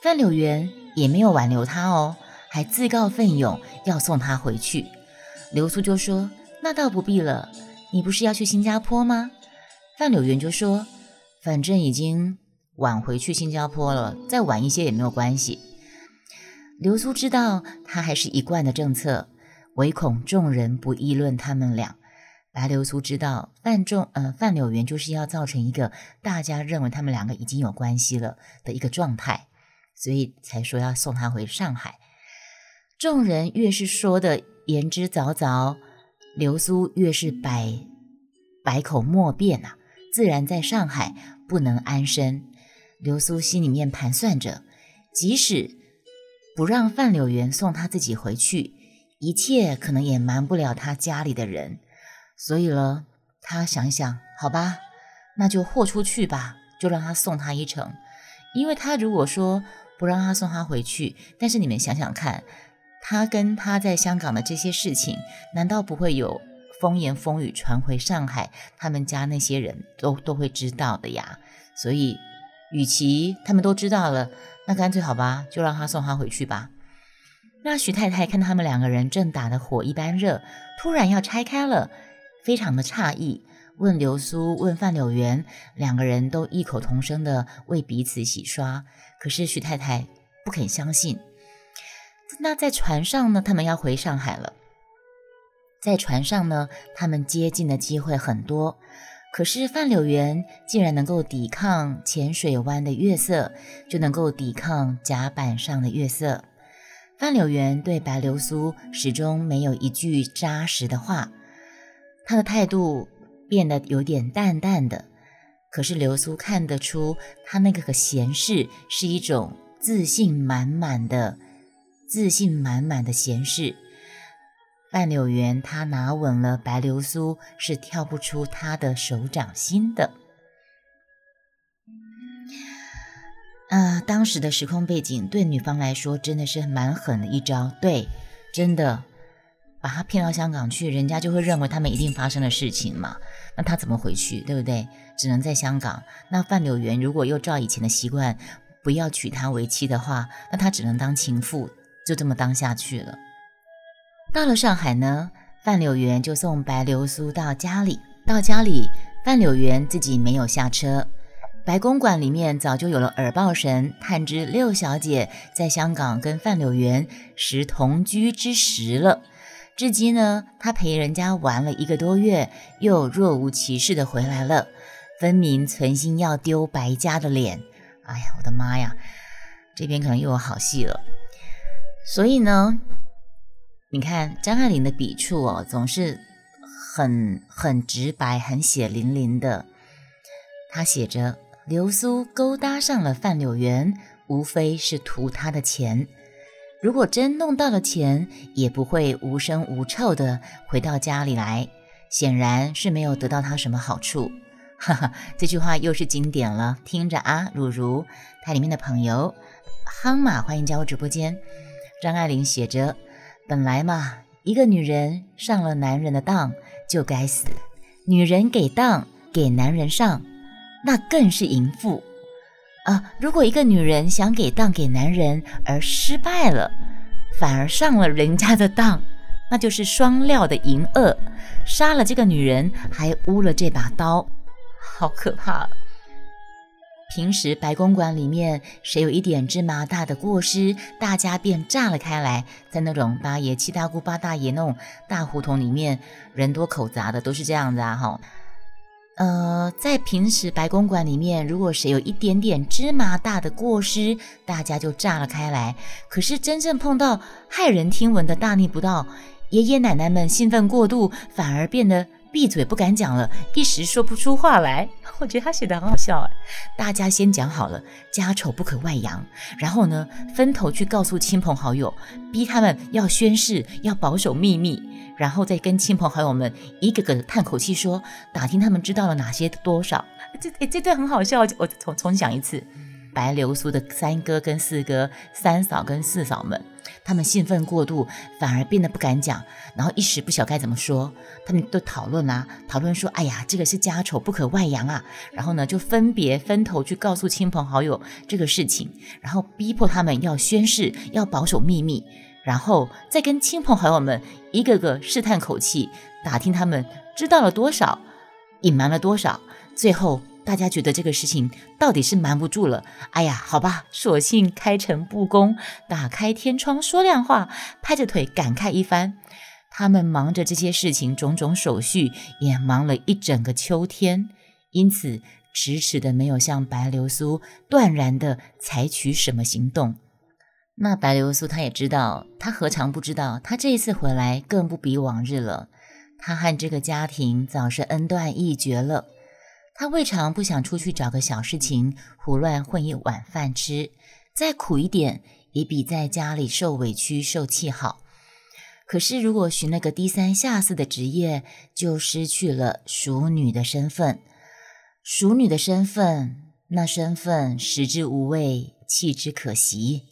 范柳园也没有挽留他哦，还自告奋勇要送他回去。流苏就说：“那倒不必了，你不是要去新加坡吗？”范柳园就说：“反正已经晚回去新加坡了，再晚一些也没有关系。”流苏知道他还是一贯的政策，唯恐众人不议论他们俩。白流苏知道范仲呃范柳园就是要造成一个大家认为他们两个已经有关系了的一个状态。所以才说要送他回上海。众人越是说的言之凿凿，流苏越是百百口莫辩啊，自然在上海不能安身。流苏心里面盘算着，即使不让范柳园送他自己回去，一切可能也瞒不了他家里的人。所以了，他想想，好吧，那就豁出去吧，就让他送他一程。因为他如果说，不让他送他回去，但是你们想想看，他跟他在香港的这些事情，难道不会有风言风语传回上海？他们家那些人都都会知道的呀。所以，与其他们都知道了，那干脆好吧，就让他送他回去吧。那徐太太看他们两个人正打得火一般热，突然要拆开了，非常的诧异，问流苏，问范柳园，两个人都异口同声的为彼此洗刷。可是徐太太不肯相信。那在船上呢？他们要回上海了。在船上呢，他们接近的机会很多。可是范柳园竟然能够抵抗浅水湾的月色，就能够抵抗甲板上的月色。范柳园对白流苏始终没有一句扎实的话，他的态度变得有点淡淡的。可是流苏看得出，他那个个闲适是一种自信满满的、自信满满的闲适。范柳园他拿稳了白流苏，是跳不出他的手掌心的。啊，当时的时空背景对女方来说真的是蛮狠的一招，对，真的。把他骗到香港去，人家就会认为他们一定发生了事情嘛？那他怎么回去，对不对？只能在香港。那范柳园如果又照以前的习惯，不要娶她为妻的话，那他只能当情妇，就这么当下去了。到了上海呢，范柳园就送白流苏到家里。到家里，范柳园自己没有下车。白公馆里面早就有了耳报神，探知六小姐在香港跟范柳园时同居之时了。至今呢，他陪人家玩了一个多月，又若无其事的回来了，分明存心要丢白家的脸。哎呀，我的妈呀，这边可能又有好戏了。所以呢，你看张爱玲的笔触哦，总是很很直白、很血淋淋的。她写着：“流苏勾搭上了范柳园，无非是图他的钱。”如果真弄到了钱，也不会无声无臭的回到家里来，显然是没有得到他什么好处。哈哈，这句话又是经典了，听着啊，如如，它里面的朋友，夯马欢迎加入直播间。张爱玲写着：本来嘛，一个女人上了男人的当就该死，女人给当给男人上，那更是淫妇。啊！如果一个女人想给当给男人而失败了，反而上了人家的当，那就是双料的淫恶，杀了这个女人，还污了这把刀，好可怕！平时白公馆里面谁有一点芝麻大的过失，大家便炸了开来，在那种八爷、七大姑八大爷那种大胡同里面，人多口杂的都是这样子啊，哈。呃，在平时白公馆里面，如果谁有一点点芝麻大的过失，大家就炸了开来。可是真正碰到骇人听闻的大逆不道，爷爷奶奶们兴奋过度，反而变得闭嘴不敢讲了，一时说不出话来。我觉得他写的很好笑哎。大家先讲好了，家丑不可外扬，然后呢，分头去告诉亲朋好友，逼他们要宣誓，要保守秘密。然后再跟亲朋好友们一个个叹口气说，打听他们知道了哪些多少。这这段很好笑，我重重讲一次。白流苏的三哥跟四哥、三嫂跟四嫂们，他们兴奋过度，反而变得不敢讲，然后一时不晓该怎么说。他们都讨论啊，讨论说：“哎呀，这个是家丑不可外扬啊。”然后呢，就分别分头去告诉亲朋好友这个事情，然后逼迫他们要宣誓，要保守秘密，然后再跟亲朋好友们一个个试探口气，打听他们知道了多少，隐瞒了多少，最后。大家觉得这个事情到底是瞒不住了，哎呀，好吧，索性开诚布公，打开天窗说亮话，拍着腿感慨一番。他们忙着这些事情，种种手续也忙了一整个秋天，因此迟迟的没有向白流苏断然的采取什么行动。那白流苏他也知道，他何尝不知道，他这一次回来更不比往日了，他和这个家庭早是恩断义绝了。他未尝不想出去找个小事情胡乱混一碗饭吃，再苦一点也比在家里受委屈受气好。可是如果寻了个低三下四的职业，就失去了淑女的身份。淑女的身份，那身份食之无味，弃之可惜。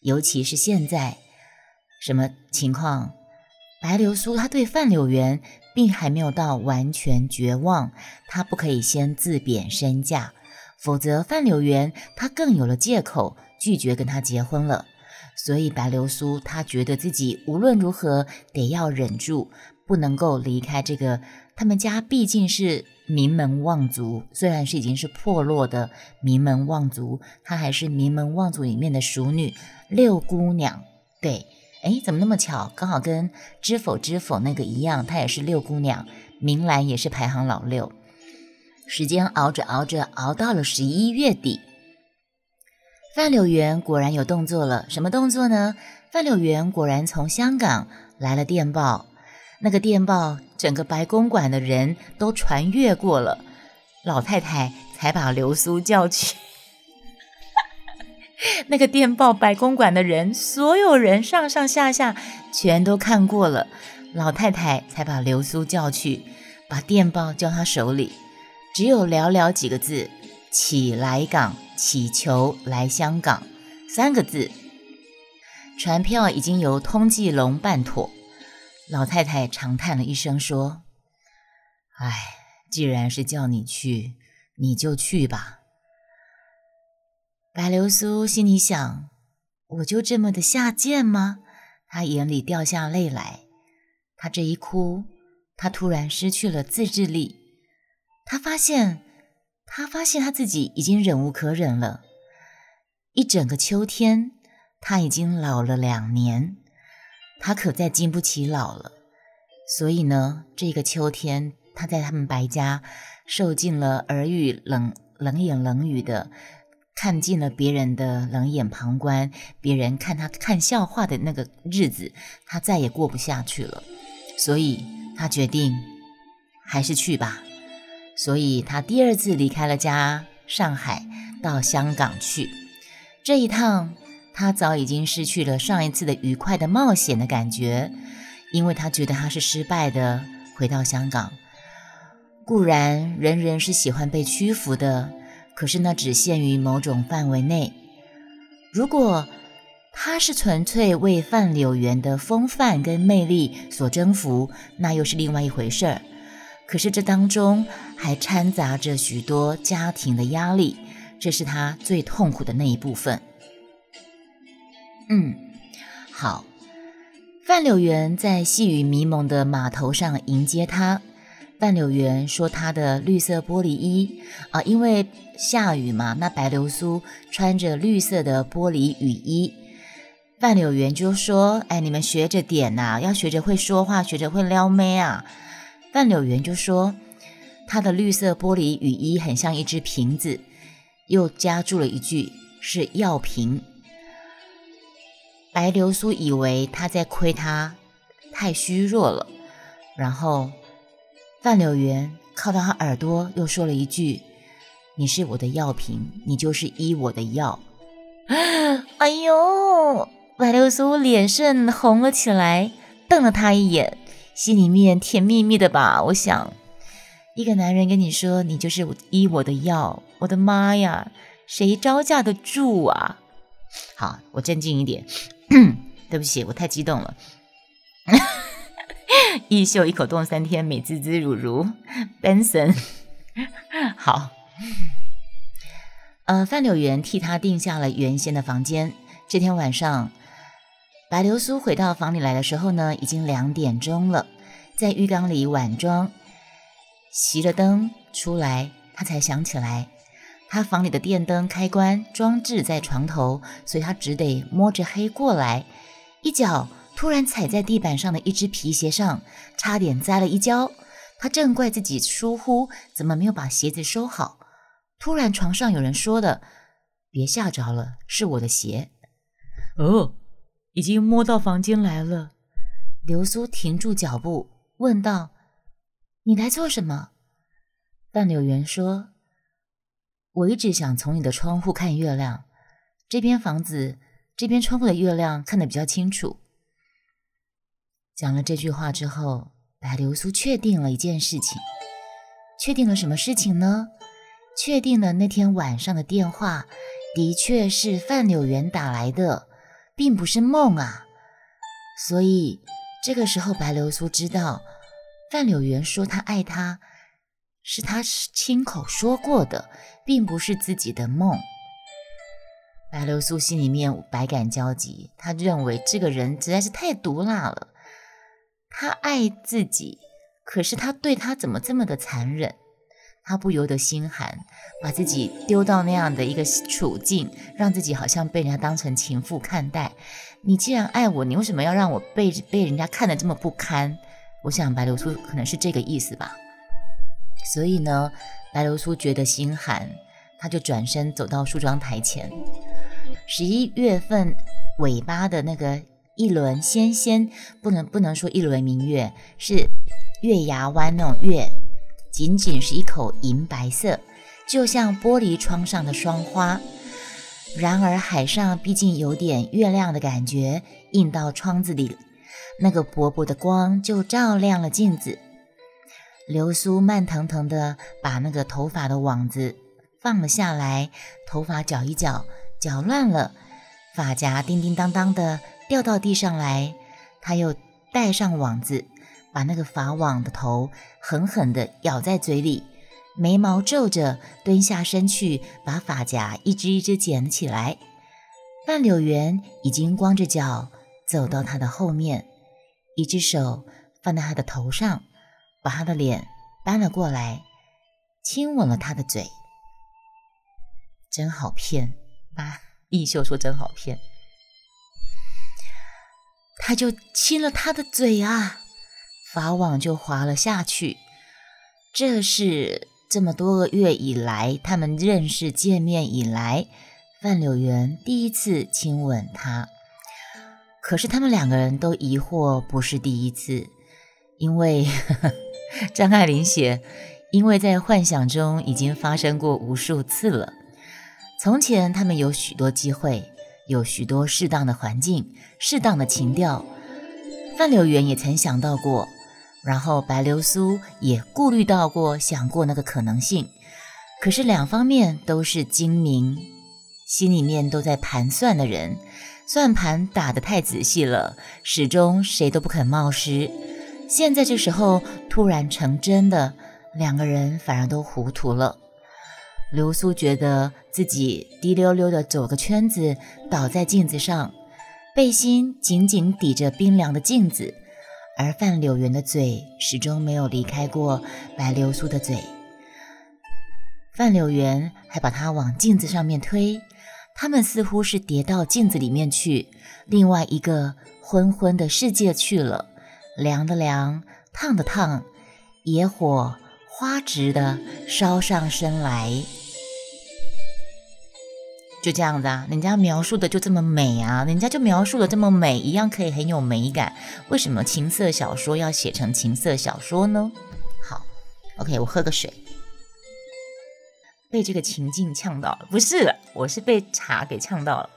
尤其是现在，什么情况？白流苏他对范柳园。并还没有到完全绝望，他不可以先自贬身价，否则范柳园他更有了借口拒绝跟他结婚了。所以白流苏他觉得自己无论如何得要忍住，不能够离开这个他们家毕竟是名门望族，虽然是已经是破落的名门望族，她还是名门望族里面的淑女六姑娘，对。哎，怎么那么巧？刚好跟知否知否那个一样，她也是六姑娘，明兰也是排行老六。时间熬着熬着，熬到了十一月底，范柳园果然有动作了。什么动作呢？范柳园果然从香港来了电报，那个电报整个白公馆的人都传阅过了，老太太才把流苏叫去。那个电报，白公馆的人，所有人上上下下全都看过了，老太太才把流苏叫去，把电报交他手里，只有寥寥几个字：“起来港，祈求来香港。”三个字。船票已经由通济龙办妥，老太太长叹了一声说：“唉，既然是叫你去，你就去吧。”白流苏心里想：“我就这么的下贱吗？”她眼里掉下泪来。她这一哭，她突然失去了自制力。她发现，她发现她自己已经忍无可忍了。一整个秋天，她已经老了两年，她可再经不起老了。所以呢，这个秋天，她在他们白家受尽了耳语冷冷言冷语的。看尽了别人的冷眼旁观，别人看他看笑话的那个日子，他再也过不下去了，所以他决定还是去吧。所以他第二次离开了家，上海到香港去。这一趟，他早已经失去了上一次的愉快的冒险的感觉，因为他觉得他是失败的。回到香港，固然人人是喜欢被屈服的。可是那只限于某种范围内。如果他是纯粹为范柳园的风范跟魅力所征服，那又是另外一回事儿。可是这当中还掺杂着许多家庭的压力，这是他最痛苦的那一部分。嗯，好。范柳园在细雨迷蒙的码头上迎接他。范柳园说：“他的绿色玻璃衣啊，因为下雨嘛，那白流苏穿着绿色的玻璃雨衣。范柳园就说：‘哎，你们学着点呐，要学着会说话，学着会撩妹啊。’范柳园就说：‘他的绿色玻璃雨衣很像一只瓶子。’又加注了一句：‘是药瓶。’白流苏以为他在亏他太虚弱了，然后。”范柳园靠到他耳朵，又说了一句：“你是我的药瓶，你就是医我的药。”哎呦，白流苏脸色红了起来，瞪了他一眼，心里面甜蜜蜜的吧。我想，一个男人跟你说你就是医我的药，我的妈呀，谁招架得住啊？好，我镇静一点。对不起，我太激动了。一秀一口冻三天，美滋滋如如。Benson，好。呃，范柳园替他定下了原先的房间。这天晚上，白流苏回到房里来的时候呢，已经两点钟了。在浴缸里晚装，熄了灯出来，他才想起来，他房里的电灯开关装置在床头，所以他只得摸着黑过来。一脚突然踩在地板上的一只皮鞋上，差点栽了一跤。他正怪自己疏忽，怎么没有把鞋子收好？突然，床上有人说的：“别吓着了，是我的鞋。”哦，已经摸到房间来了。流苏停住脚步，问道：“你来做什么？”范柳园说：“我一直想从你的窗户看月亮。这边房子。”这边窗户的月亮看得比较清楚。讲了这句话之后，白流苏确定了一件事情。确定了什么事情呢？确定了那天晚上的电话的确是范柳园打来的，并不是梦啊。所以这个时候，白流苏知道范柳园说他爱她，是他亲口说过的，并不是自己的梦。白流苏心里面百感交集，他认为这个人实在是太毒辣了。他爱自己，可是他对他怎么这么的残忍？他不由得心寒，把自己丢到那样的一个处境，让自己好像被人家当成情妇看待。你既然爱我，你为什么要让我被被人家看得这么不堪？我想白流苏可能是这个意思吧。所以呢，白流苏觉得心寒，他就转身走到梳妆台前。十一月份尾巴的那个一轮纤纤，不能不能说一轮明月，是月牙湾那种月，仅仅是一口银白色，就像玻璃窗上的霜花。然而海上毕竟有点月亮的感觉，映到窗子里，那个薄薄的光就照亮了镜子。流苏慢腾腾的把那个头发的网子放了下来，头发搅一搅。搅乱了，发夹叮叮当当的掉到地上来。他又戴上网子，把那个法网的头狠狠地咬在嘴里，眉毛皱着，蹲下身去把发夹一只一只捡起来。范柳园已经光着脚走到他的后面，一只手放在他的头上，把他的脸搬了过来，亲吻了他的嘴。真好骗。啊！易秀说真好骗，他就亲了他的嘴啊，法网就滑了下去。这是这么多个月以来，他们认识见面以来，范柳园第一次亲吻他。可是他们两个人都疑惑，不是第一次，因为呵 呵张爱玲写，因为在幻想中已经发生过无数次了。从前，他们有许多机会，有许多适当的环境、适当的情调。范柳园也曾想到过，然后白流苏也顾虑到过、想过那个可能性。可是两方面都是精明，心里面都在盘算的人，算盘打得太仔细了，始终谁都不肯冒失。现在这时候突然成真的，两个人反而都糊涂了。流苏觉得自己滴溜溜地走个圈子，倒在镜子上，背心紧紧抵着冰凉的镜子，而范柳园的嘴始终没有离开过白流苏的嘴。范柳园还把他往镜子上面推，他们似乎是跌到镜子里面去，另外一个昏昏的世界去了，凉的凉，烫的烫，野火花直的烧上身来。就这样子啊，人家描述的就这么美啊，人家就描述的这么美，一样可以很有美感。为什么情色小说要写成情色小说呢？好，OK，我喝个水，被这个情境呛到了，不是，我是被茶给呛到了。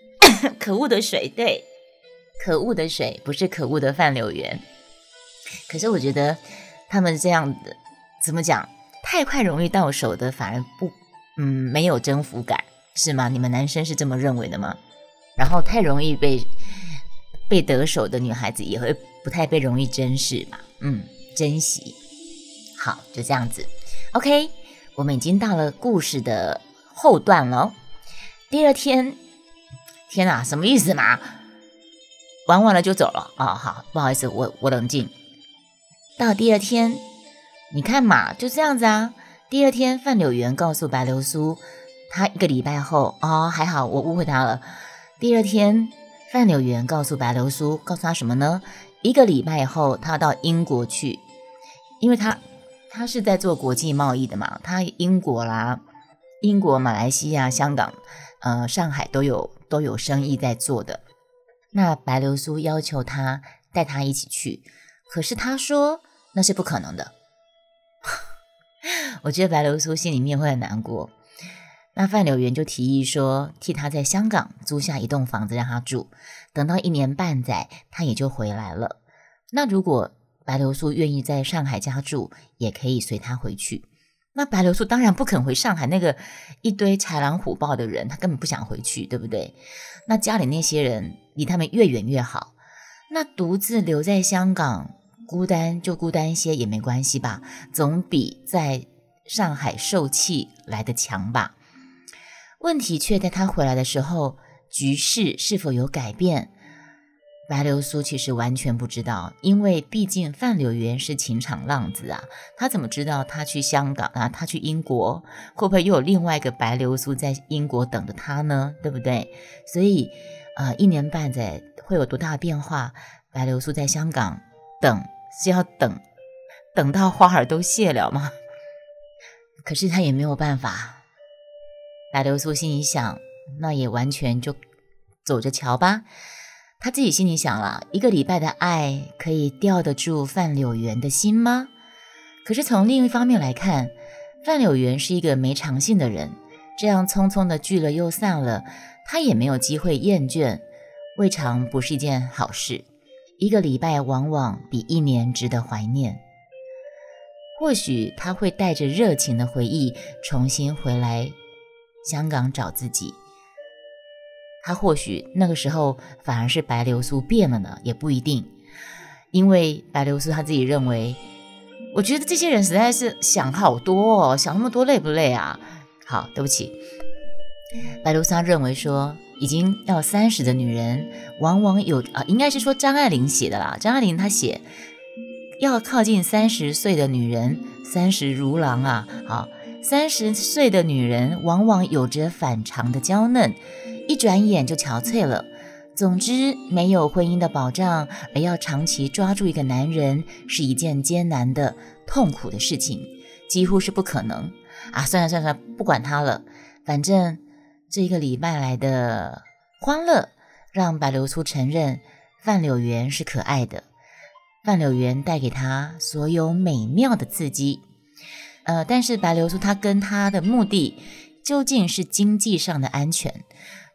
可恶的水，对，可恶的水，不是可恶的范柳园。可是我觉得他们这样的怎么讲，太快容易到手的反而不。嗯没有征服感，是吗？你们男生是这么认为的吗？然后太容易被被得手的女孩子也会不太被容易珍视吧？嗯，珍惜。好，就这样子。OK，我们已经到了故事的后段了。第二天，天哪，什么意思嘛？玩完了就走了啊？好，不好意思，我我冷静。到第二天，你看嘛，就这样子啊。第二天，范柳园告诉白流苏，他一个礼拜后哦，还好我误会他了。第二天，范柳园告诉白流苏，告诉他什么呢？一个礼拜后，他到英国去，因为他他是在做国际贸易的嘛，他英国啦、英国、马来西亚、香港、呃、上海都有都有生意在做的。那白流苏要求他带他一起去，可是他说那是不可能的。我觉得白流苏心里面会很难过。那范柳园就提议说，替他在香港租下一栋房子让他住，等到一年半载，他也就回来了。那如果白流苏愿意在上海家住，也可以随他回去。那白流苏当然不肯回上海，那个一堆豺狼虎豹的人，他根本不想回去，对不对？那家里那些人离他们越远越好。那独自留在香港，孤单就孤单一些也没关系吧，总比在上海受气来的强吧。问题却在他回来的时候，局势是否有改变？白流苏其实完全不知道，因为毕竟范柳园是情场浪子啊，他怎么知道他去香港啊，他去英国，会不会又有另外一个白流苏在英国等着他呢？对不对？所以，呃，一年半载会有多大变化？白流苏在香港等是要等，等到花儿都谢了吗？可是他也没有办法。白流苏心里想，那也完全就走着瞧吧。他自己心里想了一个礼拜的爱，可以吊得住范柳园的心吗？可是从另一方面来看，范柳园是一个没长性的人，这样匆匆的聚了又散了，他也没有机会厌倦，未尝不是一件好事。一个礼拜往往比一年值得怀念。或许他会带着热情的回忆重新回来香港找自己。他或许那个时候反而是白流苏变了呢，也不一定。因为白流苏他自己认为，我觉得这些人实在是想好多哦，想那么多累不累啊？好，对不起，白流苏认为说，已经要三十的女人，往往有啊，应该是说张爱玲写的啦。张爱玲她写，要靠近三十岁的女人，三十如狼啊。好，三十岁的女人往往有着反常的娇嫩。一转眼就憔悴了。总之，没有婚姻的保障，而要长期抓住一个男人，是一件艰难的、痛苦的事情，几乎是不可能啊！算了算了，不管他了，反正这一个礼拜来的欢乐，让白流苏承认范柳园是可爱的，范柳园带给他所有美妙的刺激。呃，但是白流苏他跟他的目的究竟是经济上的安全。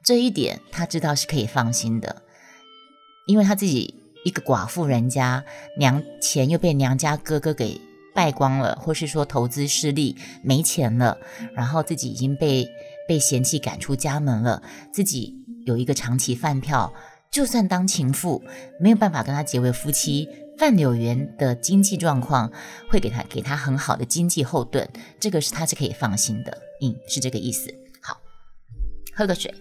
这一点他知道是可以放心的，因为他自己一个寡妇人家，娘钱又被娘家哥哥给败光了，或是说投资失利没钱了，然后自己已经被被嫌弃赶出家门了，自己有一个长期饭票，就算当情妇没有办法跟他结为夫妻，范柳园的经济状况会给他给他很好的经济后盾，这个是他是可以放心的，嗯，是这个意思。好，喝个水。